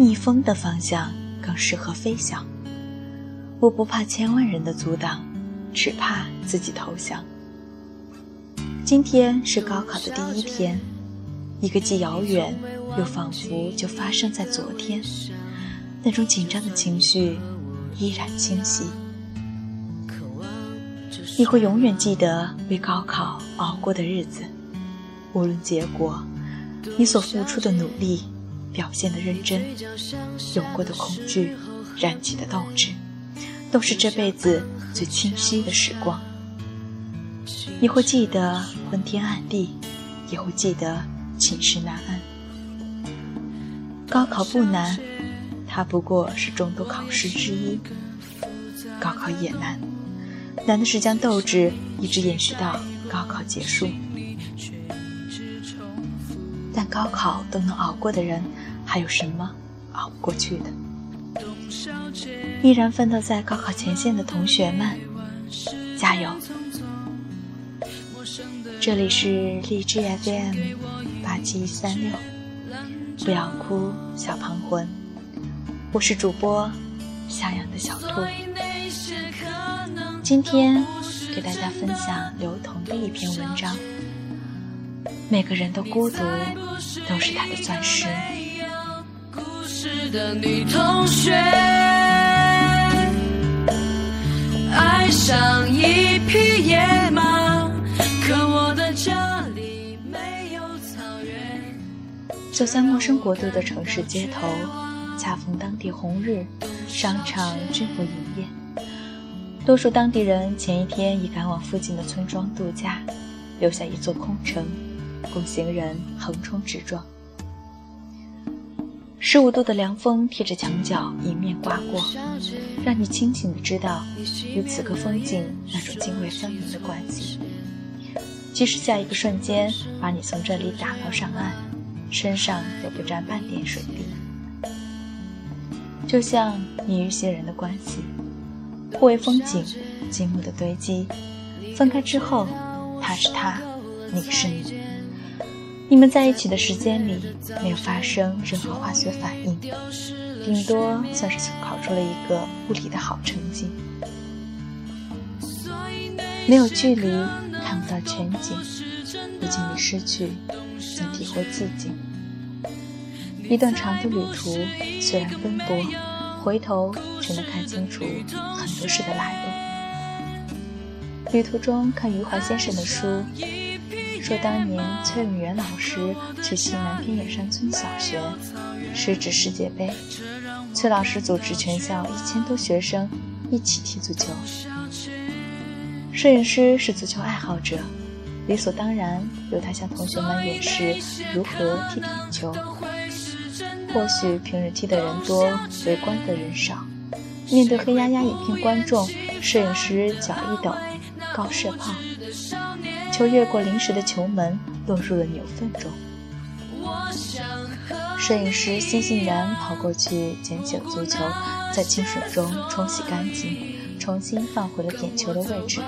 逆风的方向更适合飞翔。我不怕千万人的阻挡，只怕自己投降。今天是高考的第一天，一个既遥远又仿佛就发生在昨天，那种紧张的情绪依然清晰。你会永远记得为高考熬过的日子，无论结果，你所付出的努力，表现的认真，有过的恐惧，燃起的斗志，都是这辈子最清晰的时光。你会记得昏天暗地，也会记得寝食难安。高考不难，它不过是众多考试之一。高考也难。难的是将斗志一直延续到高考结束，但高考都能熬过的人，还有什么熬不过去的？依然奋斗在高考前线的同学们，加油！这里是荔枝 FM 八七三六，不要哭，小胖魂，我是主播向阳的小兔。今天给大家分享刘同的一篇文章。每个人的孤独都是他的钻石。识的女同学爱上一匹野马，可我的家里没有草原。走在陌生国度的城市街头，恰逢当地红日，商场均不营业。多数当地人前一天已赶往附近的村庄度假，留下一座空城，供行人横冲直撞。十五度的凉风贴着墙角迎面刮过，让你清醒的知道与此刻风景那种泾渭分明的关系。即使下一个瞬间把你从这里打捞上岸，身上也不沾半点水滴。就像你与一些人的关系。互为风景，积木的堆积。分开之后，他是他，你是你。你们在一起的时间里，没有发生任何化学反应，顶多算是考出了一个物理的好成绩。没有距离，看不到全景，不经历失去，怎体会自己？一段长的旅途，虽然奔波。回头却能看清楚很多事的来路。旅途中看余华先生的书，说当年崔永元老师去西南偏远山村小学，是指世界杯，崔老师组织全校一千多学生一起踢足球。摄影师是足球爱好者，理所当然由他向同学们演示如何踢点球。或许平日踢的人多，围观的人少。面对黑压压一片观众，摄影师脚一抖，高射炮，球越过临时的球门，落入了牛粪中。摄影师欣欣然跑过去捡起了足球，在清水中冲洗干净，重新放回了点球的位置。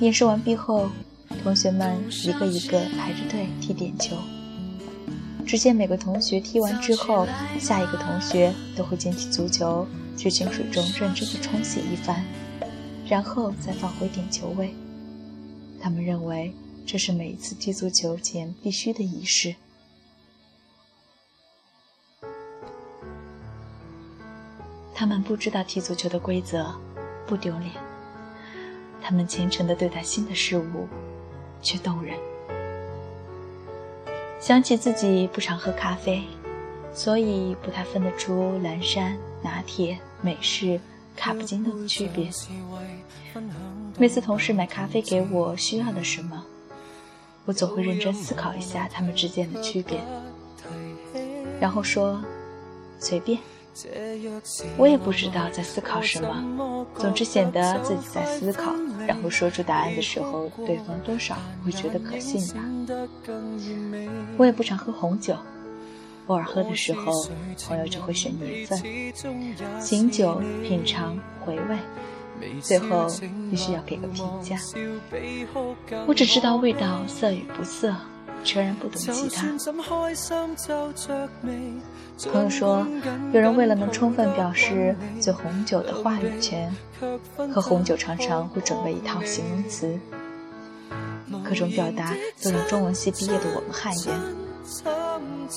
演示完毕后，同学们一个一个排着队踢点球。只见每个同学踢完之后，下一个同学都会捡起足球，去清水中认真的冲洗一番，然后再放回点球位。他们认为这是每一次踢足球前必须的仪式。他们不知道踢足球的规则，不丢脸。他们虔诚的对待新的事物，却动人。想起自己不常喝咖啡，所以不太分得出蓝山、拿铁、美式、卡布金诺的区别。每次同事买咖啡给我需要的什么，我总会认真思考一下他们之间的区别，然后说随便。我也不知道在思考什么，总之显得自己在思考，然后说出答案的时候，对方多少会觉得可信吧。我也不常喝红酒，偶尔喝的时候，朋友就会选年份，醒酒、品尝、回味，最后必须要给个评价。我只知道味道色与不色，全然不懂其他。朋友说，有人为了能充分表示醉红酒的话语权，喝红酒常常会准备一套形容词，各种表达都让中文系毕业的我们汗颜。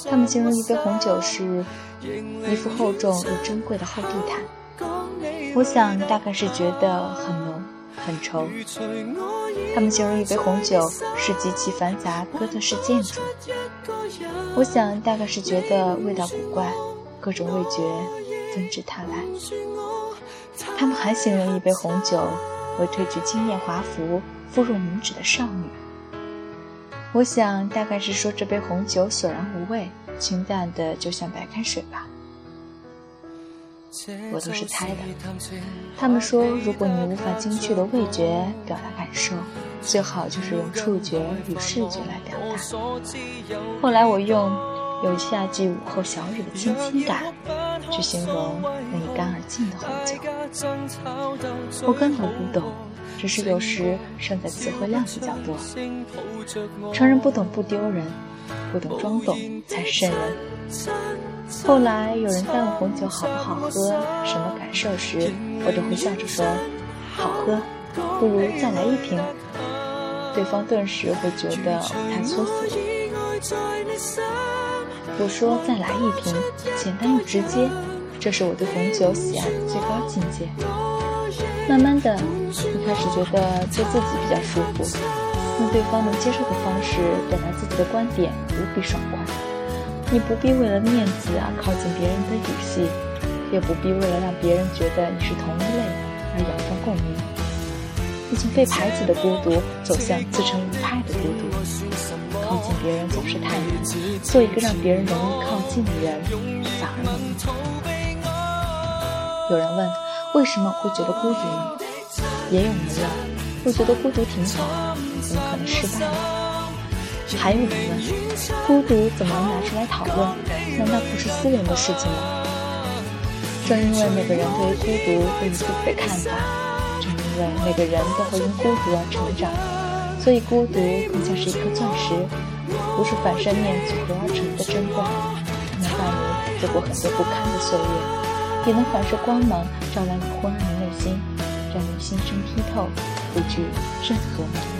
他们形容一杯红酒是一副厚重又珍贵的厚地毯，我想大概是觉得很浓很稠。他们形容一杯红酒是极其繁杂哥特式建筑，我想大概是觉得味道古怪，各种味觉纷至沓来。他们还形容一杯红酒为褪去惊艳华服、肤若凝脂的少女，我想大概是说这杯红酒索然无味，清淡的就像白开水吧。我都是猜的。他们说，如果你无法精确的味觉表达感受，最好就是用触觉与视觉来表达。后来我用有夏季午后小雨的清新感，去形容那一干而净的红酒。我根本不懂，只是有时胜在词汇量比较多。成人不懂不丢人，不懂装懂才瘆人。后来有人在问红酒好不好喝、什么感受时，我就会笑着说：“好喝，不如再来一瓶。”对方顿时会觉得太粗俗了。我说：“再来一瓶，简单又直接，这是我对红酒喜爱的最高境界。”慢慢的，你开始觉得做自己比较舒服，用对方能接受的方式表达自己的观点，无比爽快。你不必为了面子而靠近别人的语系，也不必为了让别人觉得你是同一类而仰风共鸣。你从被排挤的孤独走向自成一派的孤独。靠近别人总是太难，做一个让别人容易靠近的人反而容易。有人问，为什么会觉得孤独？也有人问，会觉得孤独挺好，怎么可能失败呢？还有人问：孤独怎么能拿出来讨论？难道不是私人的事情吗？正因为每个人对于孤独都有自己的看法，正因为每个人都会因孤独而成长，所以孤独更像是一颗钻石，无数反射面组合而成的珍贵，能伴你走过很多不堪的岁月，也能反射光芒，照亮你昏暗的内心，让你心生剔透，不惧任何磨难。